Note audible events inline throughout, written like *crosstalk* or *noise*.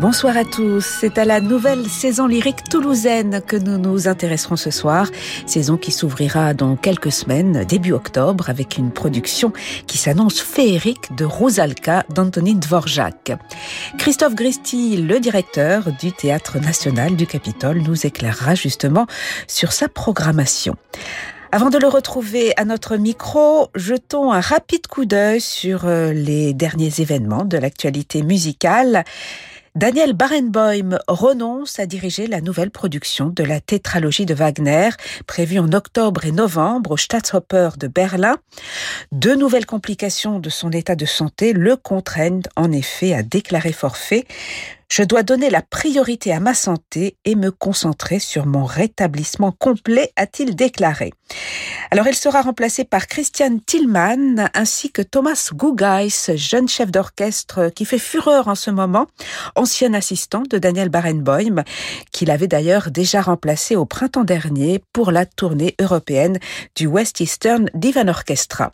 Bonsoir à tous. C'est à la nouvelle saison lyrique toulousaine que nous nous intéresserons ce soir. Saison qui s'ouvrira dans quelques semaines, début octobre, avec une production qui s'annonce féerique de Rosalka d'Anthony Dvorak. Christophe Gristi, le directeur du Théâtre National du Capitole, nous éclairera justement sur sa programmation. Avant de le retrouver à notre micro, jetons un rapide coup d'œil sur euh, les derniers événements de l'actualité musicale. Daniel Barenboim renonce à diriger la nouvelle production de la tétralogie de Wagner, prévue en octobre et novembre au Staatsoper de Berlin. Deux nouvelles complications de son état de santé le contraignent en effet à déclarer forfait. Je dois donner la priorité à ma santé et me concentrer sur mon rétablissement complet, a-t-il déclaré. Alors il sera remplacé par Christian Tillman ainsi que Thomas Gugeis, jeune chef d'orchestre qui fait fureur en ce moment, ancien assistant de Daniel Barenboim, qu'il avait d'ailleurs déjà remplacé au printemps dernier pour la tournée européenne du West Eastern Divan Orchestra.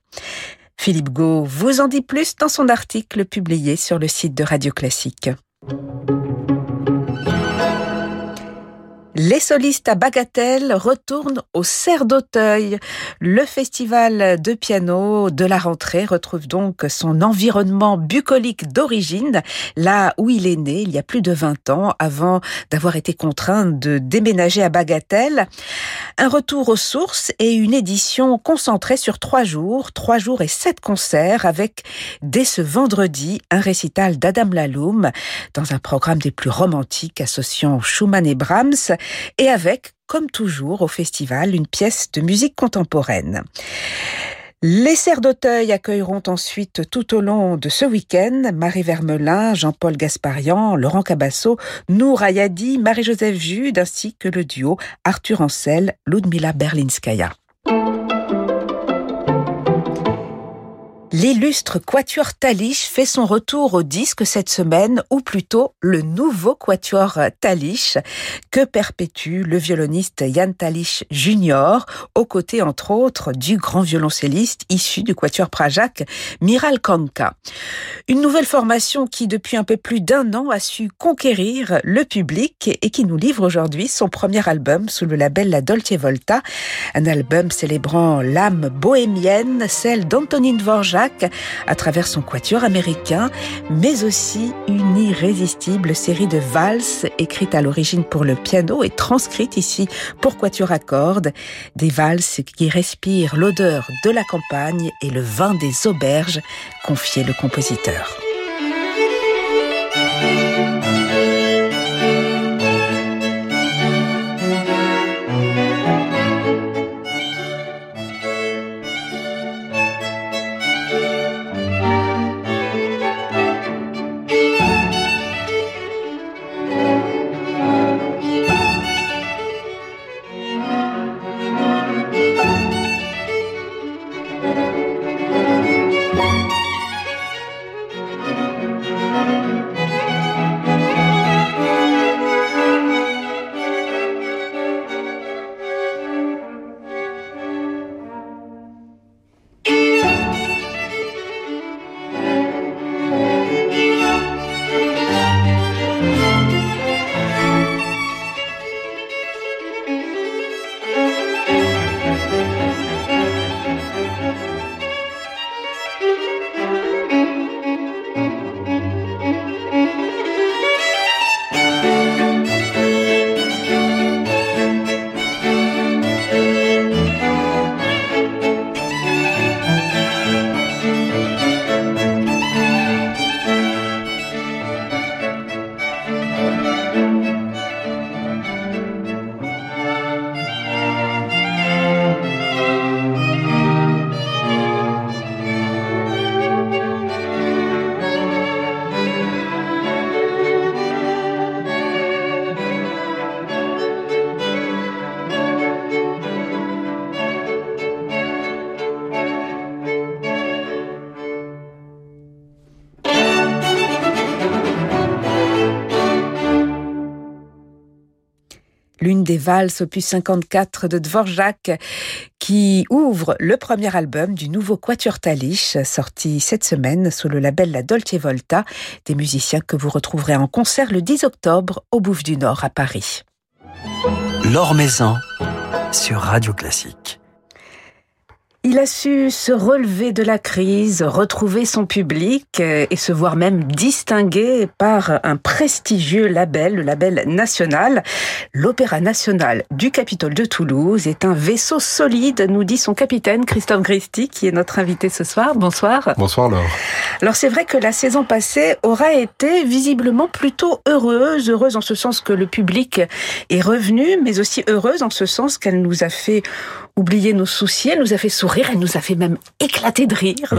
Philippe Gau vous en dit plus dans son article publié sur le site de Radio Classique. Thank you. Les solistes à Bagatelle retournent au Cerf d'Auteuil. Le festival de piano de la rentrée retrouve donc son environnement bucolique d'origine, là où il est né il y a plus de 20 ans, avant d'avoir été contraint de déménager à Bagatelle. Un retour aux sources et une édition concentrée sur trois jours, trois jours et sept concerts avec, dès ce vendredi, un récital d'Adam Laloum dans un programme des plus romantiques associant Schumann et Brahms et avec, comme toujours au festival, une pièce de musique contemporaine. Les Serres d'Auteuil accueilleront ensuite tout au long de ce week-end Marie Vermelin, Jean-Paul Gasparian, Laurent Cabasso, Nour Ayadi, Marie-Joseph Jude ainsi que le duo Arthur Ancel, Ludmila Berlinskaya. L'illustre quatuor Talich fait son retour au disque cette semaine, ou plutôt le nouveau quatuor Talich que perpétue le violoniste Yann Talich Jr., aux côtés entre autres du grand violoncelliste issu du quatuor Prajak, Miral Kanka. Une nouvelle formation qui depuis un peu plus d'un an a su conquérir le public et qui nous livre aujourd'hui son premier album sous le label La Dolce Volta, un album célébrant l'âme bohémienne, celle d'Antonine À travers son quatuor américain, mais aussi une irrésistible série de valses écrites à l'origine pour le piano et transcrites ici pour quatuor à cordes, des valses qui respirent l'odeur de la campagne et le vin des auberges, confiait le compositeur. Des valses opus 54 de Dvorak, qui ouvre le premier album du nouveau Quatuor Talich, sorti cette semaine sous le label La Dolce Volta, des musiciens que vous retrouverez en concert le 10 octobre au Bouffe du Nord à Paris. L'Or Maison sur Radio Classique. Il a su se relever de la crise, retrouver son public euh, et se voir même distingué par un prestigieux label, le label national. L'Opéra national du Capitole de Toulouse est un vaisseau solide, nous dit son capitaine Christophe Gristi, qui est notre invité ce soir. Bonsoir. Bonsoir Laure. Alors c'est vrai que la saison passée aura été visiblement plutôt heureuse, heureuse en ce sens que le public est revenu, mais aussi heureuse en ce sens qu'elle nous a fait oublier nos soucis, elle nous a fait sourire, elle nous a fait même éclater de rire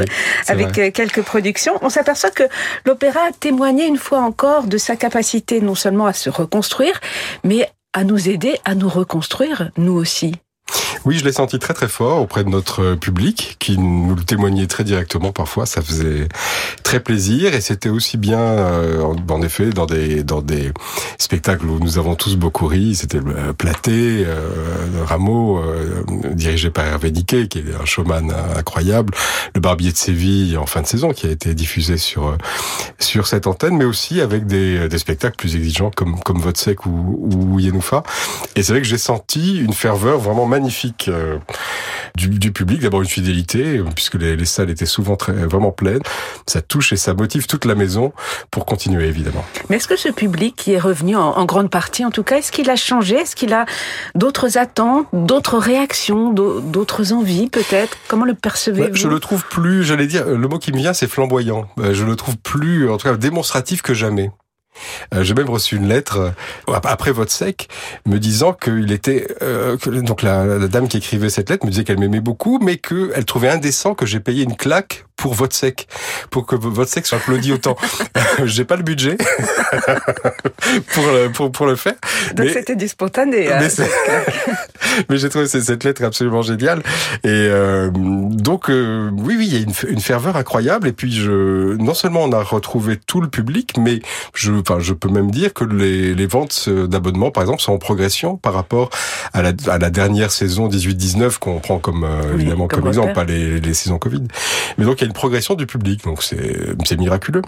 avec euh, quelques productions. On s'aperçoit que l'opéra a témoigné une fois encore de sa capacité non seulement à se reconstruire, mais à nous aider à nous reconstruire, nous aussi. Oui, je l'ai senti très très fort auprès de notre public qui nous le témoignait très directement parfois. Ça faisait très plaisir et c'était aussi bien, euh, en effet, dans des dans des spectacles où nous avons tous beaucoup ri. C'était euh, Platé, euh, Rameau, euh, dirigé par Hervé Niquet, qui est un showman incroyable. Le Barbier de Séville en fin de saison, qui a été diffusé sur sur cette antenne, mais aussi avec des, des spectacles plus exigeants comme comme Vodsec ou, ou Yenoufa. Et c'est vrai que j'ai senti une ferveur vraiment magnifique euh, du, du, public. D'abord une fidélité, puisque les, les, salles étaient souvent très, vraiment pleines. Ça touche et ça motive toute la maison pour continuer, évidemment. Mais est-ce que ce public qui est revenu en, en grande partie, en tout cas, est-ce qu'il a changé? Est-ce qu'il a d'autres attentes, d'autres réactions, d'autres envies, peut-être? Comment le percevez-vous? Je le trouve plus, j'allais dire, le mot qui me vient, c'est flamboyant. Euh, je le trouve plus, en tout cas, démonstratif que jamais. Euh, J'ai même reçu une lettre euh, après votre sec me disant qu'il était euh, que, donc la, la, dame qui écrivait cette lettre me disait qu'elle m'aimait beaucoup, mais qu'elle trouvait indécent que j'ai payé une claque pour votre sec, pour que votre sec soit applaudi autant. *laughs* J'ai pas le budget *laughs* pour, le, pour pour le faire. Donc c'était du spontané. Hein, Mais, *laughs* mais j'ai trouvé cette lettre absolument géniale. Et euh, donc euh, oui oui il y a une, une, ferveur incroyable. Et puis je non seulement on a retrouvé tout le public, mais je enfin je peux même dire que les, les ventes d'abonnements par exemple sont en progression par rapport à la, à la dernière saison 18-19 qu'on prend comme euh, évidemment comme, comme exemple, pas les, les saisons Covid. Mais donc il y a une progression du public, donc c'est miraculeux.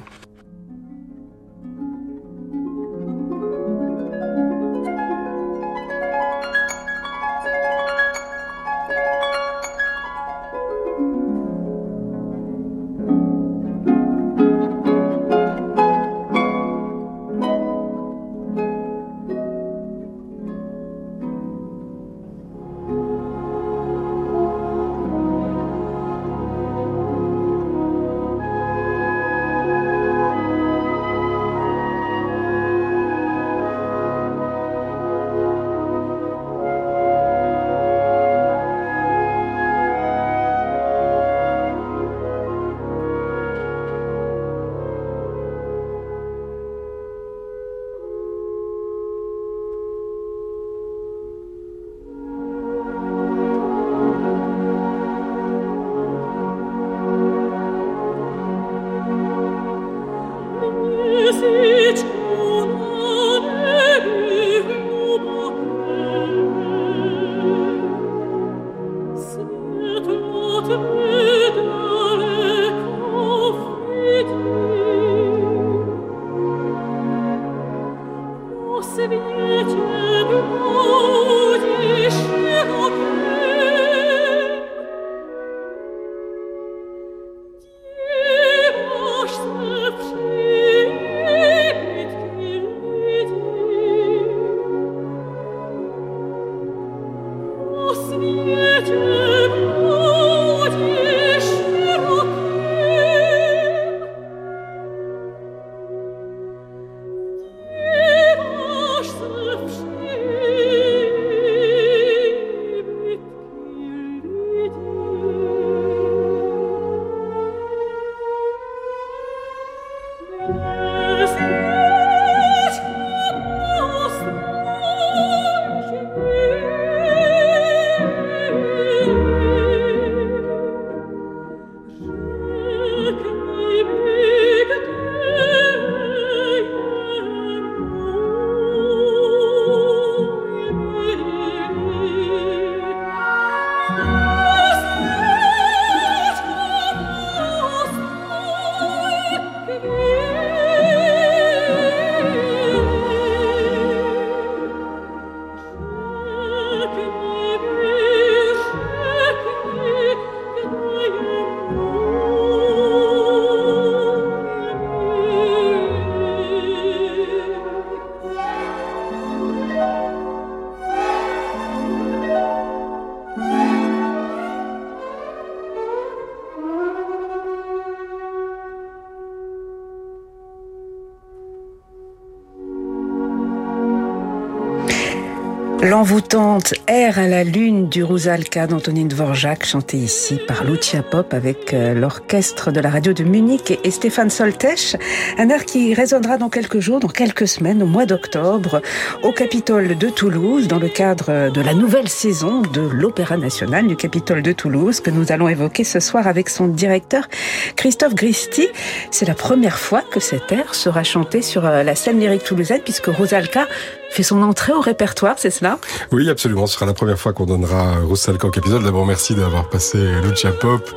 L'envoûtante Air à la lune du Rusalka d'Antonine Dvorak, chanté ici par Lucia Pop avec euh, l'orchestre de la radio de Munich et Stéphane Soltech. Un air qui résonnera dans quelques jours, dans quelques semaines, au mois d'octobre, au Capitole de Toulouse, dans le cadre de la nouvelle saison de l'Opéra National du Capitole de Toulouse, que nous allons évoquer ce soir avec son directeur Christophe Gristi. C'est la première fois que cet air sera chanté sur euh, la scène lyrique toulousaine, puisque Rusalka fait son entrée au répertoire, c'est cela? Oui, absolument. Ce sera la première fois qu'on donnera Rusalka au Capitole. D'abord, merci d'avoir passé Lucia Pop.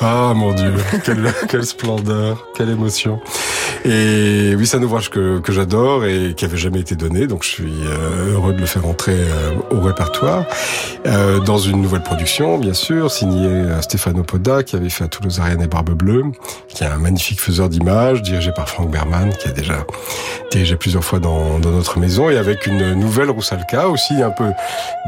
Ah, mon Dieu, *laughs* quelle, quelle splendeur, quelle émotion. Et oui, c'est un ouvrage que, que j'adore et qui avait jamais été donné, donc je suis euh, heureux de le faire entrer euh, au répertoire. Euh, dans une nouvelle production, bien sûr, signée Stéphano Poda, qui avait fait à Toulouse Ariane et Barbe Bleue, qui est un magnifique faiseur d'images, dirigé par Frank Berman, qui a déjà dirigé plusieurs fois dans, dans notre maison, et avec une nouvelle Roussalka, aussi un peu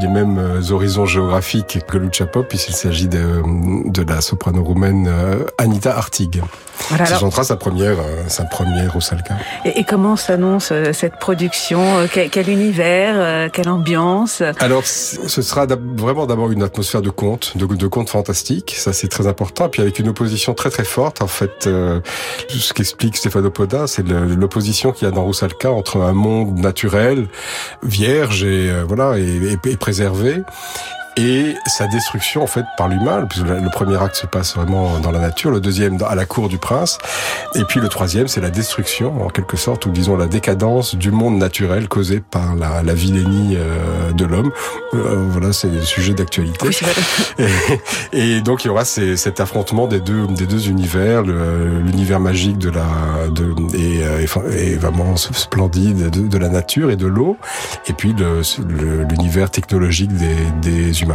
des mêmes horizons géographiques que Lucia Pop, puisqu'il s'agit de, de la soprano roumaine Anita Artig. Voilà, alors... chantera sa première, sa première Roussalka. Et, et comment s'annonce cette production quel, quel, univers, quelle ambiance? Alors, ce sera vraiment d'abord une atmosphère de conte, de, de conte fantastique, ça c'est très important. Puis avec une opposition très très forte, en fait, euh, ce qu'explique Stefano Poda, c'est l'opposition qu'il y a dans Roussalka entre un monde naturel, vierge et euh, voilà et, et, et préservé, et sa destruction en fait par l'humain. Le premier acte se passe vraiment dans la nature, le deuxième à la cour du prince, et puis le troisième c'est la destruction en quelque sorte ou disons la décadence du monde naturel causée par la, la vilainie euh, de l'homme. Euh, voilà, c'est le sujet d'actualité. Oui, *laughs* et, et, donc il y aura ces, cet affrontement des deux des deux univers, l'univers magique de la de et, et, vraiment splendide de, de, la nature et de l'eau, et puis l'univers technologique des, des humains.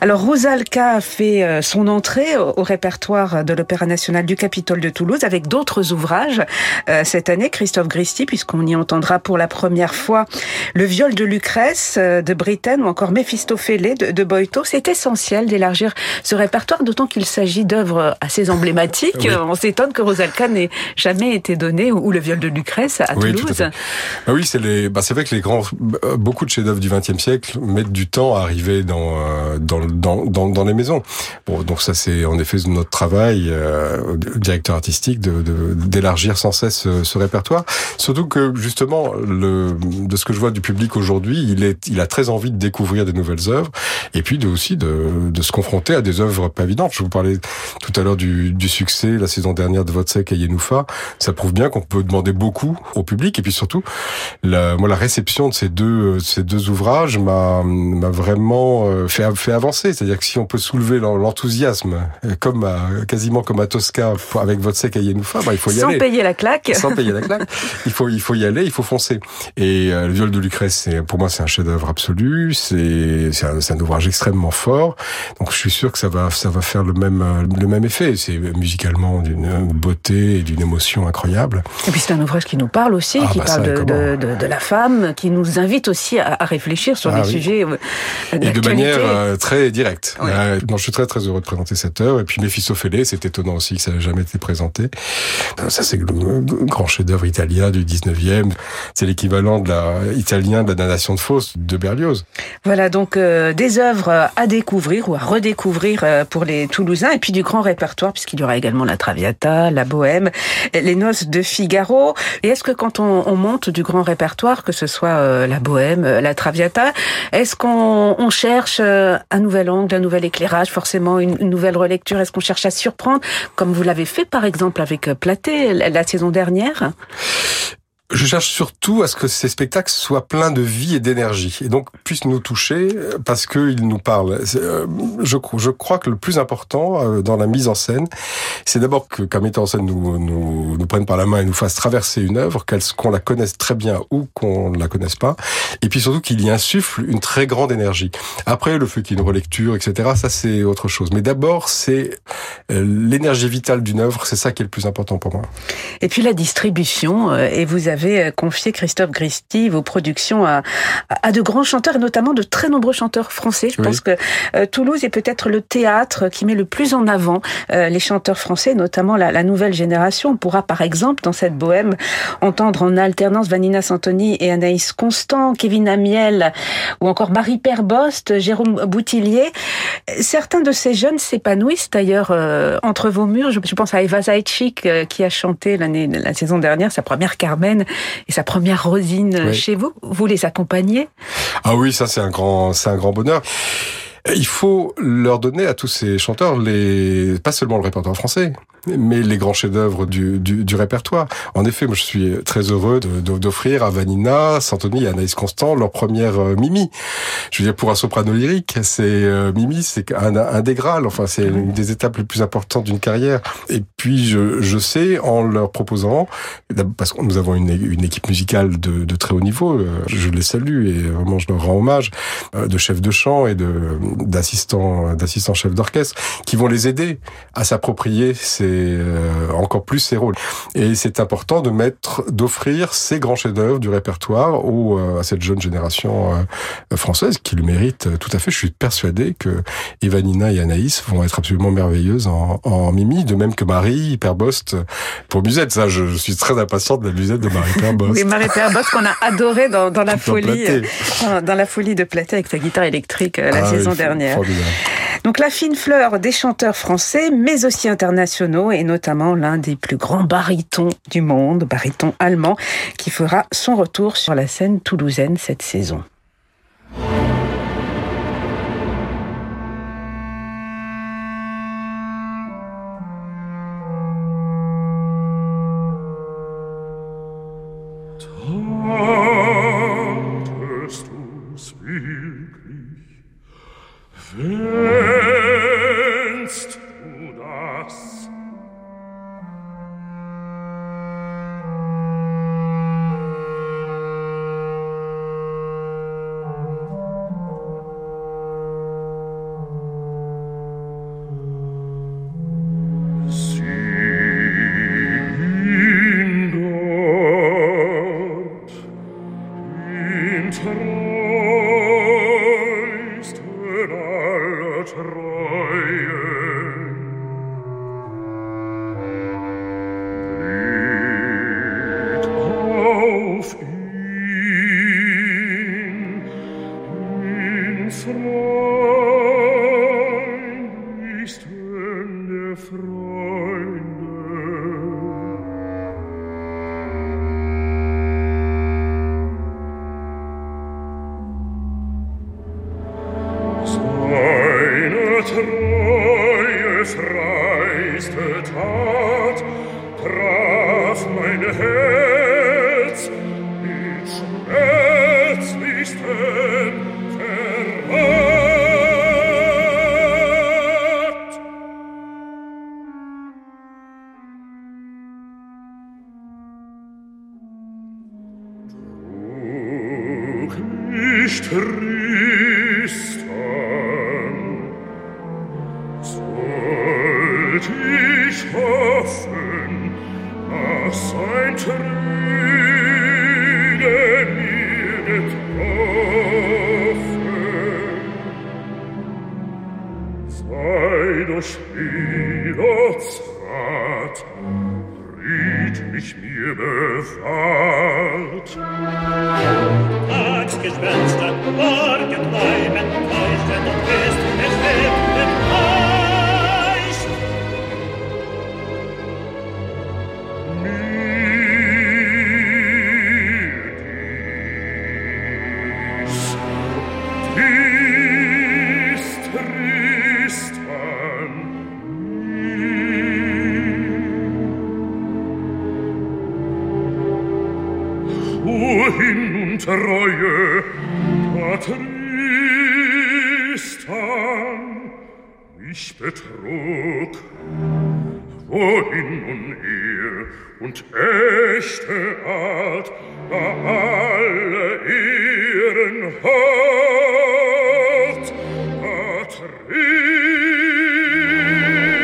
Alors Rosalka fait son entrée au, répertoire de l'Opéra national du Capitole de Toulouse avec d'autres ouvrages euh, cette année, Christophe Gristi, puisqu'on y entendra pour la première fois le viol de Lucrèce de Britten ou encore Méphistophélé de, de Boito. C'est essentiel d'élargir ce répertoire, d'autant qu'il s'agit d'œuvres assez emblématiques. Oui. On s'étonne que Rosalka n'ait jamais été donné ou le viol de Lucrèce à oui, Toulouse. À bah oui, c'est les, bah vrai que les grands, beaucoup de chefs-d'œuvre du XXe siècle mettent du temps à arriver dans dans, dans, dans, dans les maisons. Bon, donc ça c'est en effet notre travail, euh, directeur artistique, de d'élargir sans cesse ce, ce, répertoire. Surtout que justement, le, de ce que je vois du public aujourd'hui, il est, il a très envie de découvrir des nouvelles œuvres et puis de, aussi de, de se confronter à des œuvres pas évidentes. Je vous parlais tout à l'heure du, du succès la saison dernière de Vodsek et Yenoufa. Ça prouve bien qu'on peut demander beaucoup au public et puis surtout, la, moi la réception de ces deux, ces deux ouvrages m'a vraiment euh, fait, fait avancer. C'est-à-dire que si on peut soulever l'enthousiasme, comme à, quasiment comme à Tosca avec votre sec à Yenoufa, bah, il faut y Sans aller. Sans payer la claque. Sans payer la claque. Il faut, il faut y aller, il faut foncer. Et euh, le viol de Lucrèce, c'est, pour moi, c'est un chef-d'œuvre absolu. C'est, c'est un, un, ouvrage extrêmement fort. Donc, je suis sûr que ça va, ça va faire le même, le même effet. C'est musicalement d'une beauté et d'une émotion incroyable. Et puis, c'est un ouvrage qui nous parle aussi, ah, qui bah parle ça, de, de, de, de, la femme, qui nous invite aussi à, à réfléchir sur ah, des oui. sujets et de manière euh, très directe. Oui. Euh, non, je suis très très heureux de présenter cette œuvre. Et puis Méphistophélé, c'est étonnant aussi que ça n'ait jamais été présenté. Ça, c'est le grand chef-d'œuvre italien du 19e. C'est l'équivalent de la italien de la damnation de Faust de Berlioz. Voilà donc euh, des œuvres à découvrir ou à redécouvrir euh, pour les Toulousains et puis du grand répertoire puisqu'il y aura également la Traviata, la Bohème, les Noces de Figaro. Et est-ce que quand on, on, monte du grand répertoire, que ce soit la Bohème, la Traviata, est-ce qu'on on cherche un nouvel angle, un nouvel éclairage, forcément une, nouvelle relecture. Est-ce qu'on cherche à surprendre, comme vous l'avez fait par exemple avec Platé la, la saison dernière? Je cherche surtout à ce que ces spectacles soient pleins de vie et d'énergie et donc puissent nous toucher parce qu'ils nous parlent. Je, je crois que le plus important euh, dans la mise en scène, c'est d'abord que qu'un metteur en scène nous, nous, nous prenne par la main et nous fasse traverser une œuvre, qu'on la connaisse très bien ou qu'on ne la connaisse pas, et puis surtout qu'il y insuffle une très grande énergie. Après, le fait qu'il y ait une relecture, etc., ça c'est autre chose. Mais d'abord, c'est l'énergie vitale d'une œuvre, c'est ça qui est le plus important pour moi. Et puis la distribution, et vous avez avez confié, Christophe Christie, vos productions à, à de grands chanteurs et notamment de très nombreux chanteurs français. Je pense que Toulouse est peut-être le théâtre qui met le plus en avant les chanteurs français, notamment la, la nouvelle génération. On pourra par exemple dans cette bohème entendre en alternance Vanina Santoni et Anaïs Constant, Kevin Amiel ou encore Marie Perbost, Jérôme Boutillier. Certains de ces jeunes s'épanouissent d'ailleurs euh, entre vos murs. Je, pense à Eva Zaitchik euh, qui a chanté l'année, la saison dernière sa première Carmen et sa première Rosine chez vous. Vous les accompagnez? Ah oui, ça c'est un grand, c'est un grand bonheur. Il faut leur donner à tous ces chanteurs les, pas seulement le répertoire français, mais les grands chefs-d'œuvre du, du, du, répertoire. En effet, moi je suis très heureux d'offrir à Vanina, Santoni et Anaïs Constant leur première euh, Mimi. Je veux dire, pour un soprano lyrique, c'est euh, Mimi, c'est un, un des Graals. Enfin, c'est une des étapes les plus importantes d'une carrière. Et puis, je, je sais, en leur proposant, parce que nous avons une, une équipe musicale de, de, très haut niveau, euh, je les salue et vraiment je leur rends hommage, de chefs de chant et d'assistants d'assistants chefs d'orchestre, qui vont les aider à s'approprier ces euh, encore plus ses rôles. Et c'est important de mettre, d'offrir ces grands chefs-d'œuvre du répertoire aux, euh, à cette jeune génération euh, française qui le mérite tout à fait. Je suis persuadé que Evanina et Anaïs vont être absolument merveilleuses en, en Mimi, de même que Marie Hyperbost pour Musette. Ça, je, suis très impatient de la musette de Marie Hyperbost. oui, Marie Hyperbost qu'on a adoré dans, dans la *laughs* folie, dans, la folie de Platé avec sa guitare électrique la ah saison dernière. Donc la fine fleur des chanteurs français, mais aussi internationaux, et notamment l'un des plus grands barytons du monde, baryton allemand, qui fera son retour sur la scène toulousaine cette saison. Sollt ich hoffen, dass ein Träne mir getroffen, sei durch jeder Zart mir bewahrt. Tagsgespenster, morgen, morgen, ich betrog. Wohin nun Ehr und echte Art war alle ihren Hort.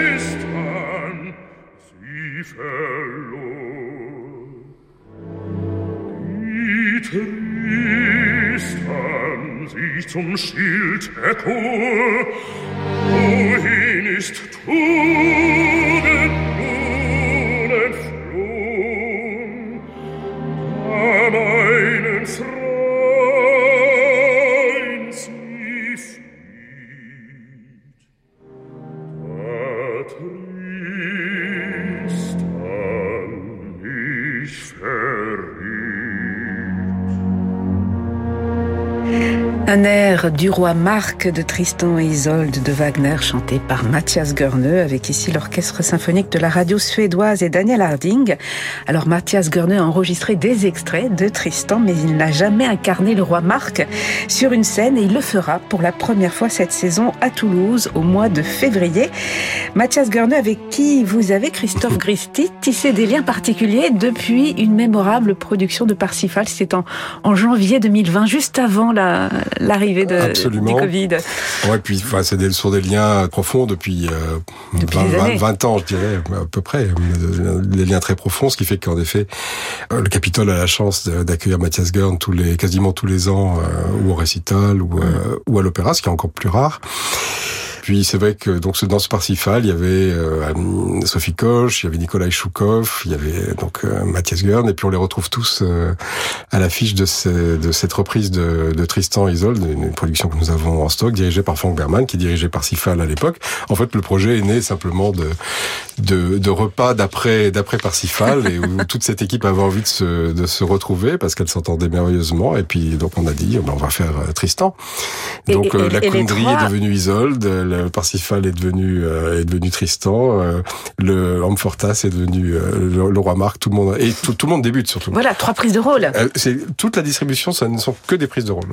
Patristan, sie verlor. Die Tristan, sie zum Schild erkor, wohin ist tu Un air du roi Marc de Tristan et Isolde de Wagner chanté par Mathias Görne avec ici l'orchestre symphonique de la radio suédoise et Daniel Harding. Alors Mathias Görne a enregistré des extraits de Tristan mais il n'a jamais incarné le roi Marc sur une scène et il le fera pour la première fois cette saison à Toulouse au mois de février. Mathias Görne avec qui vous avez Christophe Gristi tissé des liens particuliers depuis une mémorable production de Parsifal. C'était en janvier 2020 juste avant la l'arrivée de, Absolument. du Covid. Ouais, puis enfin, c'est des, sur des liens profonds depuis, euh, Depuis 20, des années. 20 ans, je dirais, à peu près. Des liens très profonds, ce qui fait qu'en effet, euh, le Capitole a la chance d'accueillir Mathias Gern tous les, quasiment tous les ans, euh, ou au récital, ou, euh, ou à l'opéra, ce qui est encore plus rare. Puis c'est vrai que donc ce- dans ce Parsifal, il y avait euh, Sophie Koch, il y avait Nikolai Choukov, il y avait donc euh, Mathias Gern, et puis on les retrouve tous euh, à l'affiche de, de cette reprise de, de Tristan Isolde, une, production que nous avons en stock, dirigée par Frank Berman, qui dirigeait Parsifal à l'époque. En fait, le projet est né simplement de de, de repas d'après d'après Parsifal, et où toute cette équipe avait envie de se, de se retrouver parce qu'elle s'entendait merveilleusement. Et puis donc on a dit, on va faire euh, Tristan. Donc et- euh, la et trois- est devenue Isolde, le Parsifal est devenu euh, est devenu Tristan, euh, le Amfortas est devenu euh, le, le roi Marc. Tout le monde et tout, tout le monde débute surtout. Voilà, trois prises de rôle. C'est toute la distribution, ça ne sont que des prises de rôle.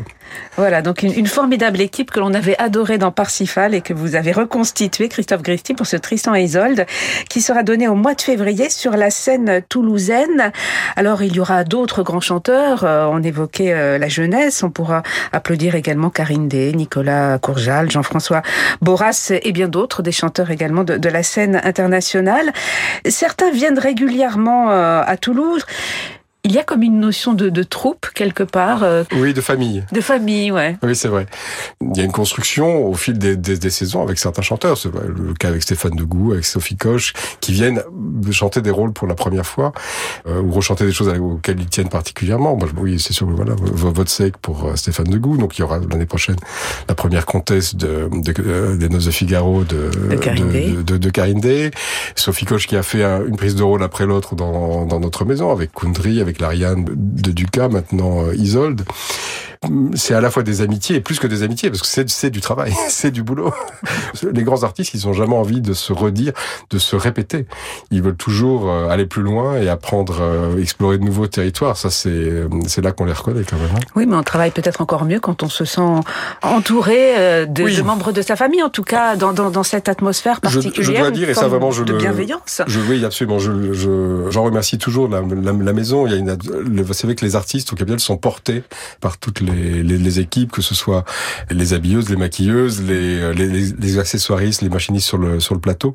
Voilà, donc une, une formidable équipe que l'on avait adorée dans Parsifal et que vous avez reconstituée, Christophe Gristi, pour ce Tristan et Isolde, qui sera donné au mois de février sur la scène toulousaine. Alors, il y aura d'autres grands chanteurs. On évoquait la jeunesse. On pourra applaudir également Karine Day, Nicolas Courjal, Jean-François Boras et bien d'autres, des chanteurs également de, la scène internationale. Certains viennent régulièrement euh, à Toulouse. Il y a comme une notion de, de troupe quelque part, euh, Oui, de famille. de famille, ouais. Oui, c'est vrai. Il y a une construction au fil des, des, des saisons avec certains chanteurs. C'est le cas avec Stéphane Degout, avec Sophie Koch, qui viennent chanter des rôles pour la première fois euh, ou rechanter des choses auxquelles ils tiennent particulièrement. Moi, je- oui, c'est sûr. Voilà, votre sec pour euh, Stéphane Degout. Donc, il y aura l'année prochaine la première comtesse de, de, euh, des Noces de Figaro de De Karine de, de, de Karine Day. Sophie Koch qui a fait un- une prise de rôle après l'autre dans, dans notre maison avec Kundry, avec l'Ariane de Ducas, maintenant euh, Isolde c'est à la fois des amitiés et plus que des amitiés parce que c'est du travail, *laughs* c'est du boulot. *laughs* Les grands artistes, ils ont jamais envie de se redire, de se répéter. Ils veulent toujours euh, aller plus loin et apprendre, euh, explorer de nouveaux territoires. Ça, c'est euh, c'est là qu'on les reconnaît quand même. hein. Oui, mais on travaille peut-être encore mieux quand on se sent entouré de, Oui. de membres de sa famille, en tout cas dans, dans, dans cette atmosphère Je- je particulière. dois dire, et ça, vraiment, je de le- bienveillance. Je, oui, absolument. Je, je, j'en remercie toujours la, la, la maison. Il y a une, le- vous savez que les artistes au Capitole sont portés par toutes les, les, les équipes, que ce soit les habilleuses, les maquilleuses, les, les, les, accessoiristes, les machinistes sur le, sur le plateau.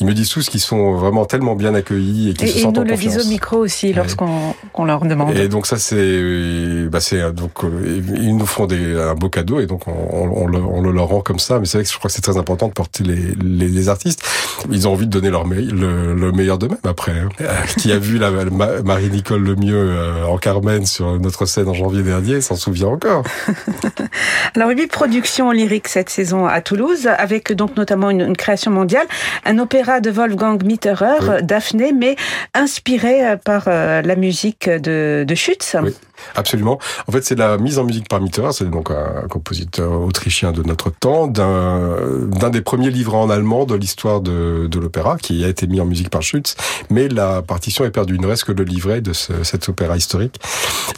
Ils me disent tous qu'ils sont vraiment tellement bien accueillis et qu'ils Et, se et sentent nous en le confiance. disons au micro aussi lorsqu'on qu'on leur demande. Et donc ça c'est bah c'est donc euh, ils nous font des un beau cadeau et donc on, on, on le, on le leur rend comme ça mais c'est vrai que je crois que c'est très important de porter les, artistes ils ont envie de donner leur me- le, le meilleur d'eux-mêmes après hein. Euh, qui a vu la, Ma- Marie Nicole Euh, en Carmen sur notre scène en janvier dernier s'en souvient encore *laughs* Alors huit productions lyriques cette saison à Toulouse, avec donc notamment une, une création mondiale, un opéra de Wolfgang Mitterer, Oui. Daphné, mais inspiré par euh, la musique de, de Schütz. Oui. Absolument. En fait, c'est la mise en musique par Mitterer, c'est donc un compositeur autrichien de notre temps, d'un d'un des premiers livres en allemand de l'histoire de, de l'opéra, qui a été mis en musique par Schütz, mais la partition est perdue. Il ne reste que le livret de ce, cet opéra historique.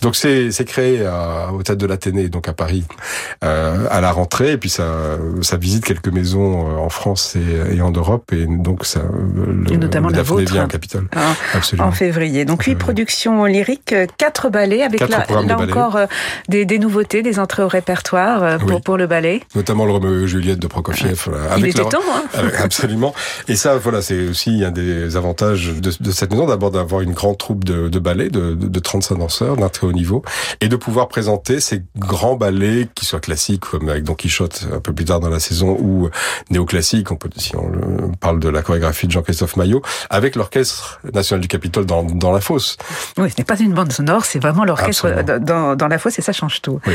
Donc c'est c'est créé à, au théâtre de l'Athénée, donc à Paris, euh, à la rentrée, et puis ça ça visite quelques maisons euh, en France et, et en Europe, et donc ça le, Et notamment le la vôtre. vient Capitole. hein, Absolument. en février. Donc huit productions lyriques, quatre ballets avec Quatre là, là de encore euh, des, des nouveautés, des entrées au répertoire euh, pour, Oui. pour le ballet. notamment le Roméo et Juliette de Prokofiev. voilà, Il était temps, hein *laughs* absolument. Et ça, voilà, c'est aussi un des avantages de, de cette maison, d'abord d'avoir une grande troupe de, de ballet, de, de, de 35 danseurs d'un très haut niveau, et de pouvoir présenter ces grands ballets, qui soient classiques, comme avec Don Quichotte un peu plus tard dans la saison, ou néoclassiques, on peut, si on le- parle de la chorégraphie de Jean-Christophe Maillot, avec l'Orchestre National du Capitole dans, dans la fosse. Oui, ce n'est pas une bande sonore, c'est vraiment l'orchestre Absolument. dans, dans la fosse et ça change tout. Oui.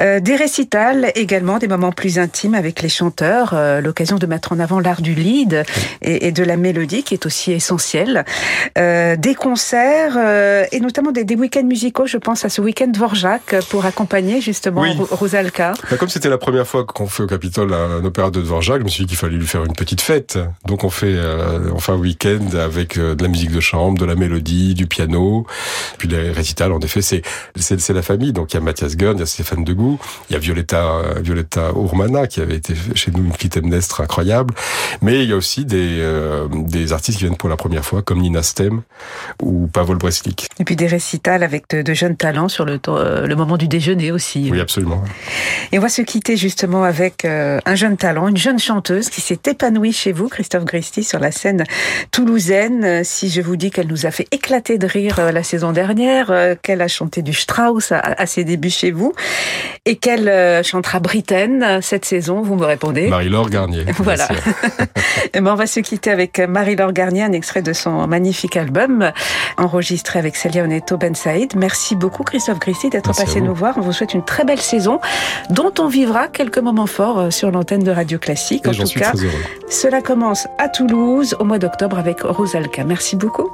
Euh, des récitals également, des moments plus intimes avec les chanteurs, euh, l'occasion de mettre en avant l'art du lead et, et de la mélodie qui est aussi essentielle. Euh, des concerts et notamment des, des week-ends musicaux, je pense à ce week-end Dvorak pour accompagner justement Oui. Ro- Rosalka. Bah, comme c'était la première fois qu'on fait au Capitole un opéra de Dvorak, je me suis dit qu'il fallait lui faire une petite fête. Donc on fait fait un week-end avec de la musique de chambre, de la mélodie, du piano. Puis les récitals, en effet, c'est c'est la famille. Donc il y a Mathias Gunn, il y a Stéphane Degout, il y a Violetta Violetta Urmana qui avait été chez nous une clitemnestre incroyable. Mais il y a aussi des euh, des artistes qui viennent pour la première fois, comme Nina Stem ou Pavol Breslik. Et puis des récitals avec de, de jeunes talents sur le, euh, le moment du déjeuner aussi. Oui, absolument. Et on va se quitter justement avec euh, un jeune talent, une jeune chanteuse qui s'est épanouie chez vous, Christophe Gristi, sur la scène toulousaine. Si je vous dis qu'elle nous a fait éclater de rire la saison dernière, qu'elle a chanté du Strauss à, à ses débuts chez vous, et qu'elle euh, chantera Britaine euh, cette saison, vous me répondez? Marie-Laure Garnier. Voilà. sûr. *laughs* Eh ben, on va se quitter avec Marie-Laure Garnier, un extrait de son magnifique album, enregistré avec Celia Oneto Ben Saïd. Merci beaucoup, Christophe Gristi, d'être passé nous voir. On vous souhaite une très belle saison, dont on vivra quelques moments forts euh, sur l'antenne de Radio Classique. Et En tout cas, cela commence à Toulouse au mois d'octobre avec Rosalka. Merci beaucoup.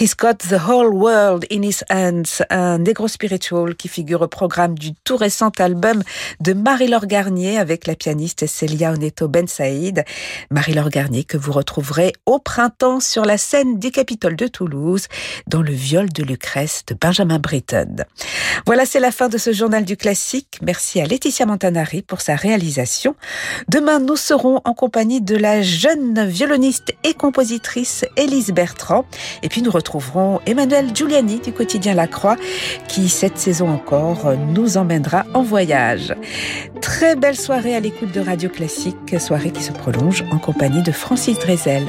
He's Got the Whole World in His Hands, un negro spiritual qui figure au programme du tout récent album de Marie-Laure Garnier avec la pianiste Celia Oneto Ben Saïd. Marie-Laure Garnier que vous retrouverez au printemps sur la scène du Capitole de Toulouse dans le viol de Lucrèce de Benjamin Britten. Voilà, c'est la fin de ce journal du classique. Merci à Laetitia Montanari pour sa réalisation. Demain, nous serons en compagnie de la jeune violoniste et compositrice Élise Bertrand. Et puis nous retrouverons Emmanuel Giuliani du quotidien La Croix qui, cette saison encore, nous emmènera en voyage. Très belle soirée à l'écoute de Radio Classique, soirée qui se prolonge en compagnie de Francis Drezel.